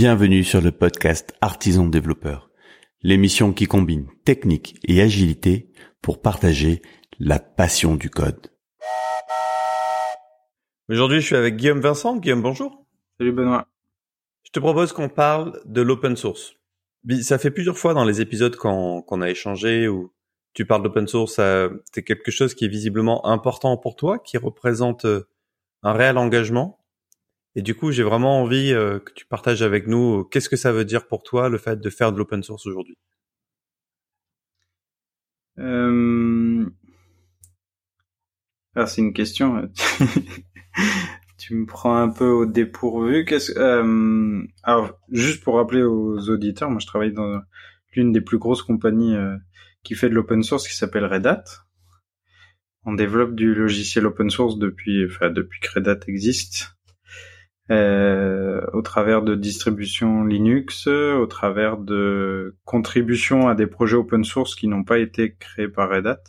Bienvenue sur le podcast Artisan Développeur, l'émission qui combine technique et agilité pour partager la passion du code. Aujourd'hui, je suis avec Guillaume Vincent. Guillaume, bonjour. Salut Benoît. Je te propose qu'on parle de l'open source. Ça fait plusieurs fois dans les épisodes qu'on a échangé où tu parles d'open source, c'est quelque chose qui est visiblement important pour toi, qui représente euh, un réel engagement. Et du coup, j'ai vraiment envie euh, que tu partages avec nous euh, qu'est-ce que ça veut dire pour toi le fait de faire de l'open source aujourd'hui? Euh... Alors c'est une question. tu me prends un peu au dépourvu. Qu'est-ce euh... Alors juste pour rappeler aux auditeurs, moi je travaille dans l'une des plus grosses compagnies euh, qui fait de l'open source qui s'appelle Red Hat. On développe du logiciel open source depuis, enfin depuis que Red Hat existe euh, au travers de distributions Linux, au travers de contributions à des projets open source qui n'ont pas été créés par Red Hat.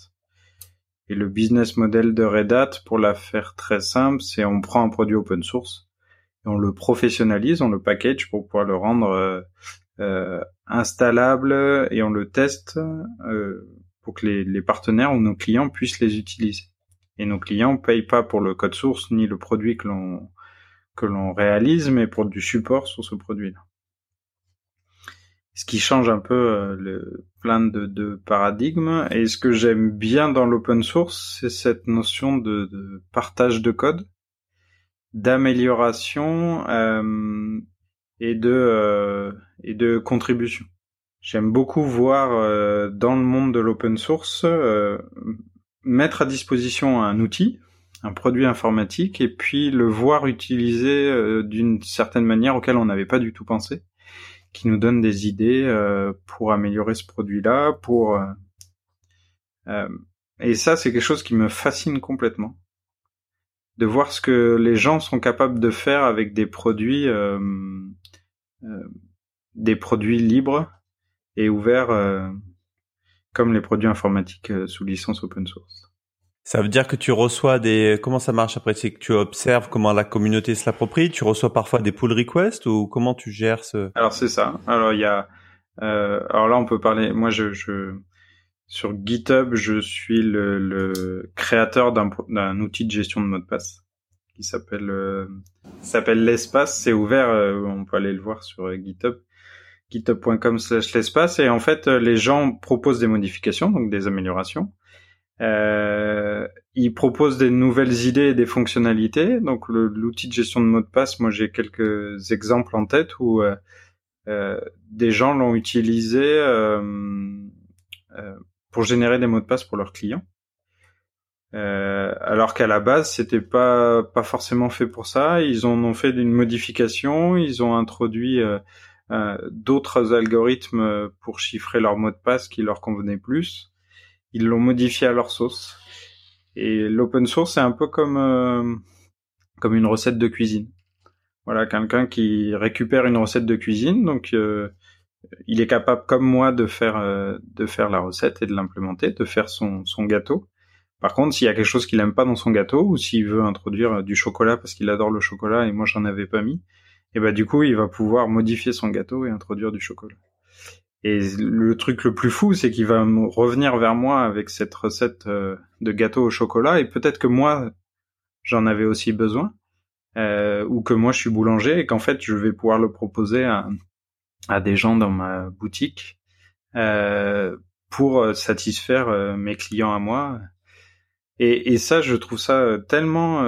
Et le business model de Red Hat, pour la faire très simple, c'est on prend un produit open source et on le professionnalise, on le package pour pouvoir le rendre euh, euh installable et on le teste euh, pour que les, les, partenaires ou nos clients puissent les utiliser. Et nos clients payent pas pour le code source ni le produit que l'on que l'on réalise, mais pour du support sur ce produit-là. Ce qui change un peu euh, le plein de, paradigmes. Et ce que j'aime bien dans l'open source, c'est cette notion de, partage de code, d'amélioration euh, et de euh, et de contribution. J'aime beaucoup voir dans le monde de l'open source mettre à disposition un outil, un produit informatique et puis le voir utilisé euh, d'une certaine manière auquel on n'avait pas du tout pensé, qui nous donne des idées euh, pour améliorer ce produit-là, pour euh, et ça c'est quelque chose qui me fascine complètement, de voir ce que les gens sont capables de faire avec des produits des produits libres et ouverts comme les produits informatiques sous licence open source. Ça veut dire que tu reçois des comment ça marche après? C'est que tu observes comment la communauté se l'approprie, tu reçois parfois des pull requests ou comment tu gères ce? Alors c'est ça. Alors il y a euh, alors là on peut parler moi je, je sur GitHub, je suis le, le créateur d'un outil de gestion de mot de passe qui s'appelle euh, s'appelle l'espace, c'est ouvert, euh, on peut aller le voir sur euh, GitHub github.com/l'espace et en fait les gens proposent des modifications donc des améliorations euh, il propose des nouvelles idées et des fonctionnalités. Donc l'outil de gestion de mots de passe, moi j'ai quelques exemples en tête où euh, euh, des gens l'ont utilisé euh, euh, pour générer des mots de passe pour leurs clients. alors qu'à la base c'était pas pas forcément fait pour ça. Ils en ont fait une modification. Ils ont introduit d'autres algorithmes pour chiffrer leurs mots de passe qui leur convenaient plus ils l'ont modifié à leur sauce. Et l'open source, c'est un peu comme euh, comme une recette de cuisine. Voilà, quelqu'un qui récupère une recette de cuisine, donc euh, il est capable, comme moi, de faire euh, de faire la recette et de l'implémenter, de faire son son gâteau. Par contre, s'il y a quelque chose qu'il aime pas dans son gâteau, ou s'il veut introduire du chocolat parce qu'il adore le chocolat et moi j'en avais pas mis, et eh ben du coup il va pouvoir modifier son gâteau et introduire du chocolat. Et le truc le plus fou, c'est qu'il va revenir vers moi avec cette recette euh, de gâteau au chocolat, et peut-être que moi, j'en avais aussi besoin, euh, ou que moi je suis boulanger, et qu'en fait je vais pouvoir le proposer à, des gens dans ma boutique euh, pour satisfaire euh, mes clients à moi. Et, et, ça, je trouve ça tellement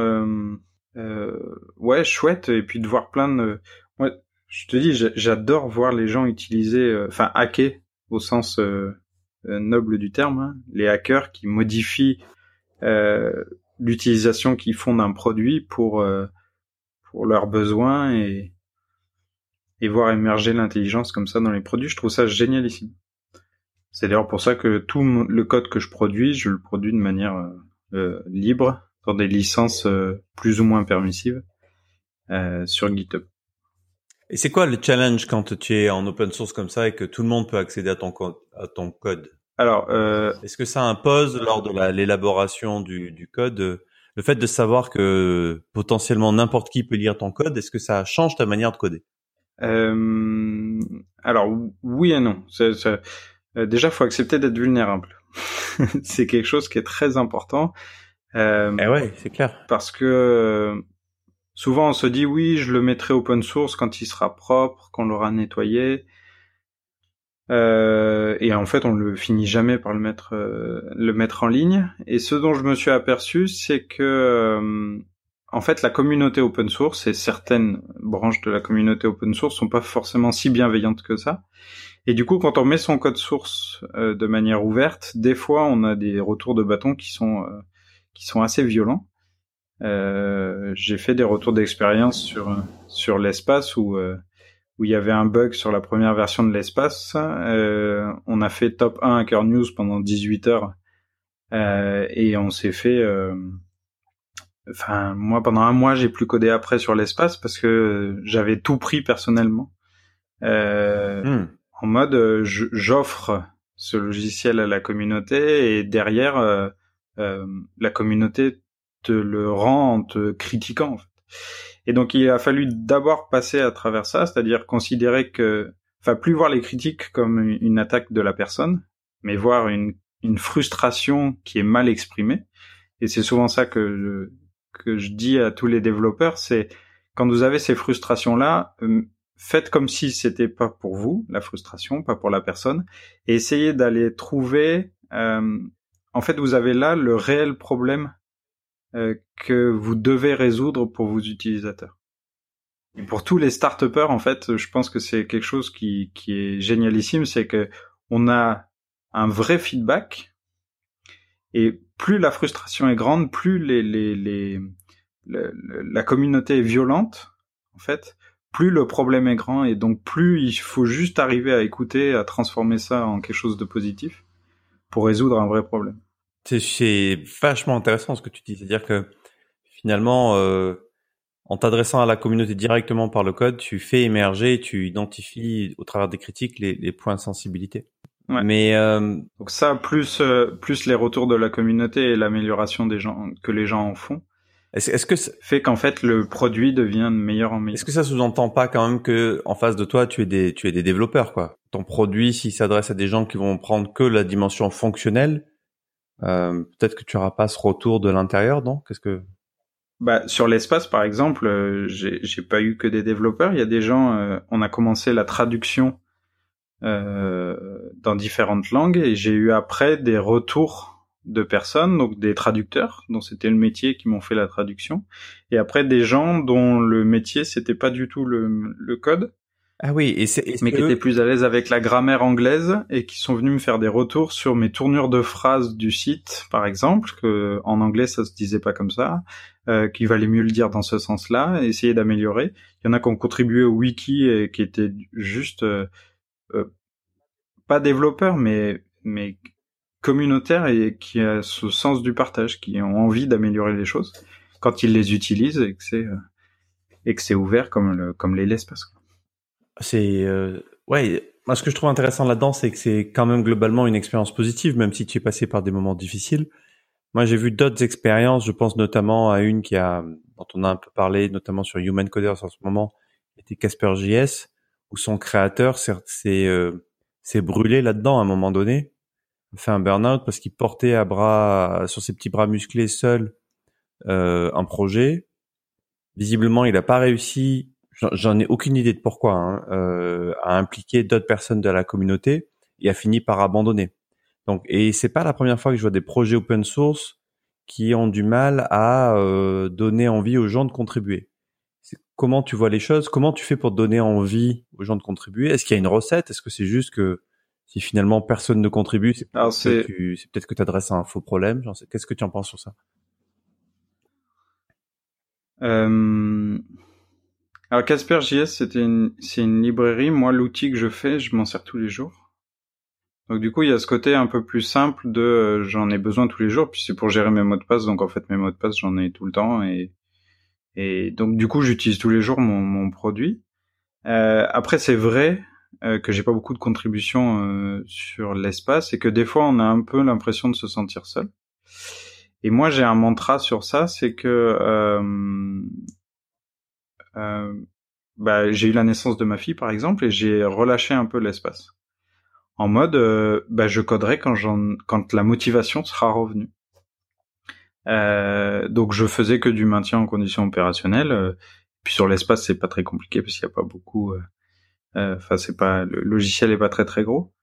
ouais chouette, et puis de voir plein de je te dis, j'adore voir les gens utiliser, euh, enfin hacker au sens euh, euh, noble du terme, hein. les hackers qui modifient l'utilisation qu'ils font d'un produit pour pour leurs besoins et et voir émerger l'intelligence comme ça dans les produits. Je trouve ça génial ici. C'est d'ailleurs pour ça que tout le code que je produis, je le produis de manière libre, sur des licences plus ou moins permissives sur GitHub. Et c'est quoi le challenge quand tu es en open source comme ça et que tout le monde peut accéder à ton, code, à ton code? Alors, euh... est-ce que ça impose lors de l'élaboration du, du, code euh, le fait de savoir que potentiellement n'importe qui peut lire ton code? Est-ce que ça change ta manière de coder? Euh, Alors oui et non. C'est, c'est, euh, déjà, faut accepter d'être vulnérable. c'est quelque chose qui est très important. Euh, eh ouais, c'est clair. Parce que souvent on se dit oui, je le mettrai open source quand il sera propre, quand on l'aura nettoyé. Euh, et en fait, on le finit jamais par le mettre, euh, le mettre en ligne. Et ce dont je me suis aperçu, c'est que, euh, en fait, la communauté open source et certaines branches de la communauté open source sont pas forcément si bienveillantes que ça. Et du coup, quand on met son code source de manière ouverte, des fois, on a des retours de bâton qui sont qui sont assez violents. J'ai fait des retours d'expérience sur sur l'espace où où il y avait un bug sur la première version de l'espace. Euh, on a fait top 1 Hacker News pendant 18 heures euh, et on s'est fait. Euh, enfin, moi pendant un mois, j'ai plus codé après sur l'espace parce que j'avais tout pris personnellement. Hmm. En mode, j'offre ce logiciel à la communauté et derrière, la communauté le rend en te critiquant. Et donc il a fallu d'abord passer à travers ça, c'est-à-dire considérer que, enfin plus voir les critiques comme une attaque de la personne, mais voir une, une frustration qui est mal exprimée. Et c'est souvent ça que je, que je dis à tous les développeurs, c'est quand vous avez ces frustrations-là, euh, faites comme si c'était pas pour vous la frustration, pas pour la personne, et essayez d'aller trouver. Euh, en fait, vous avez là le réel problème que vous devez résoudre pour vos utilisateurs. Et pour tous les start en fait, je pense que c'est quelque chose qui, qui est génialissime, c'est que on a un vrai feedback et plus la frustration est grande, plus les, les, les, la communauté est violente, en fait, plus le problème est grand et donc plus il faut juste arriver à écouter, à transformer ça en quelque chose de positif pour résoudre un vrai problème. C'est vachement intéressant ce que tu dis, c'est-à-dire que finalement, euh, en t'adressant à la communauté directement par le code, tu fais émerger, tu identifies au travers des critiques les, les points de sensibilité. Ouais. Mais euh... donc ça, plus euh, plus les retours de la communauté et l'amélioration des gens que les gens en font. Est-ce est que fait qu'en fait le produit devient de meilleur en meilleur Est-ce que ça sous-entend pas quand même que en face de toi tu es des tu es des développeurs quoi? Ton produit s'il s'adresse à des gens qui vont prendre que la dimension fonctionnelle, peut-être que tu auras pas ce retour de l'intérieur, non? Qu'est-ce que bah, sur l'espace, par exemple, euh, j'ai pas eu que des développeurs. Il y a des gens. Euh, on a commencé la traduction euh, dans différentes langues et j'ai eu après des retours de personnes, donc des traducteurs dont c'était le métier qui m'ont fait la traduction, et après des gens dont le métier c'était pas du tout le, le code, ah oui, et c'est mais qui étaient plus à l'aise avec la grammaire anglaise et qui sont venus me faire des retours sur mes tournures de phrases du site, par exemple, que en anglais ça se disait pas comme ça, euh, qu'il valait mieux le dire dans ce sens-là, essayer d'améliorer. Il y en a qui ont contribué au wiki et qui étaient juste euh, euh, pas développeurs, mais mais communautaires et qui a ce sens du partage, qui ont envie d'améliorer les choses quand ils les utilisent et que c'est euh, et que c'est ouvert comme le, comme les l'espace c'est euh, ouais. Moi, ce que je trouve intéressant là-dedans, c'est que c'est quand même globalement une expérience positive, même si tu es passé par des moments difficiles. Moi, j'ai vu d'autres expériences. Je pense notamment à une qui a, dont on a un peu parlé, notamment sur Human Coders en ce moment, était Casper.js, où son créateur s'est euh, brûlé là-dedans à un moment donné, fait un burn-out parce qu'il portait à bras sur ses petits bras musclés seul euh, un projet. Visiblement, il n'a pas réussi j'en ai aucune idée de pourquoi, hein, euh, a impliqué d'autres personnes de la communauté et a fini par abandonner. Donc, et c'est pas la première fois que je vois des projets open source qui ont du mal à euh, donner envie aux gens de contribuer. Comment tu vois les choses? Comment tu fais pour donner envie aux gens de contribuer? Est-ce qu'il y a une recette? Est-ce que c'est juste que si finalement personne ne contribue, c'est peut-être que tu adresses à un faux problème? Qu'est-ce que tu en penses sur ça? Euh... Alors Casper.js, c'est une librairie. Moi, l'outil que je fais, je m'en sers tous les jours. Donc du coup, il y a ce côté un peu plus simple de euh, j'en ai besoin tous les jours, puis c'est pour gérer mes mots de passe. Donc en fait, mes mots de passe, j'en ai tout le temps et et donc du coup, j'utilise tous les jours mon, produit. Euh, après, c'est vrai euh, que j'ai pas beaucoup de contributions euh, sur l'espace et que des fois, on a un peu l'impression de se sentir seul. Et moi, j'ai un mantra sur ça, c'est que bah, j'ai eu la naissance de ma fille par exemple et j'ai relâché un peu l'espace. En mode, euh, bah, je coderai quand, quand la motivation sera revenue. Euh, donc je faisais que du maintien en conditions opérationnelles. Euh, puis sur l'espace c'est pas très compliqué parce qu'il y a pas beaucoup. Enfin c'est pas le logiciel est pas très très gros.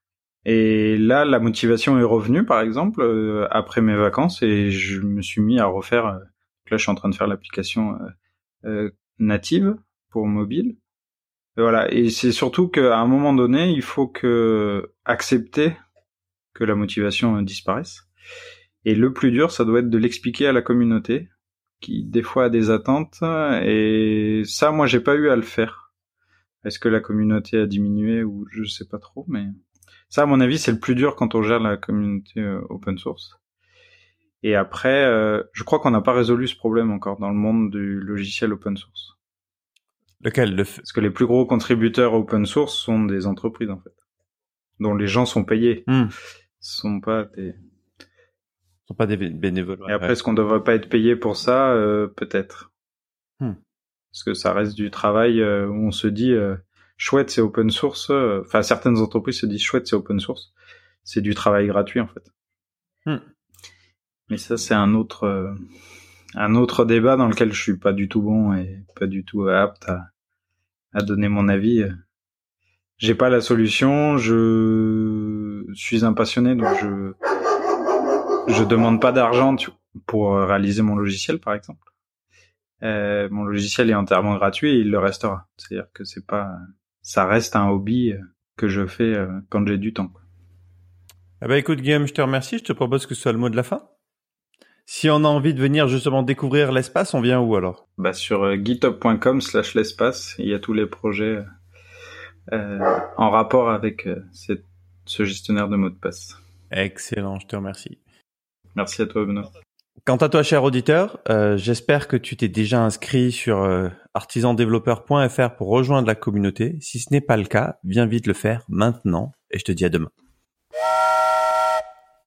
Et là la motivation est revenue par exemple après mes vacances et je me suis mis à refaire. là je suis en train de faire l'application native pour mobile. Et voilà. Et c'est surtout qu'à un moment donné, il faut que accepter que la motivation disparaisse. Et le plus dur, ça doit être de l'expliquer à la communauté, qui des fois a des attentes. Et ça, moi, j'ai pas eu à le faire. Est-ce que la communauté a diminué ou je sais pas trop, mais ça, à mon avis, c'est le plus dur quand on gère la communauté euh, open source. Et après, euh, je crois qu'on n'a pas résolu ce problème encore dans le monde du logiciel open source. Lequel le Parce que les plus gros contributeurs open source sont des entreprises en fait, dont les gens sont payés. Hmm. sont pas des sont pas des bénévoles. Et après, est-ce qu'on devrait pas être payé pour ça? Euh, Peut-être. Hmm. Parce que ça reste du travail euh, où on se dit euh, chouette, c'est open source. Enfin, certaines entreprises se disent chouette, c'est open source. C'est du travail gratuit en fait. Hmm. Mais ça, c'est un autre un autre débat dans lequel je suis pas du tout bon et pas du tout apte à, à donner mon avis. J'ai pas la solution, je suis un passionné donc je je demande pas d'argent pour réaliser mon logiciel par exemple. Euh, mon logiciel est entièrement gratuit et il le restera. C'est-à-dire que c'est pas ça reste un hobby que je fais euh, quand j'ai du temps. Ah bah écoute Guillaume, je te remercie, je te propose que ce soit le mot de la fin. Si on a envie de venir justement découvrir l'espace, on vient où alors? Bah sur euh, github.com slash l'espace, il y a tous les projets euh, en rapport avec euh, ce gestionnaire de mots de passe. Excellent, je te remercie. Merci à toi Benoît. Quant à toi, cher auditeur, j'espère que tu t'es déjà inscrit sur artisandéveloppeur.fr pour rejoindre la communauté. Si ce n'est pas le cas, viens vite le faire maintenant et je te dis à demain.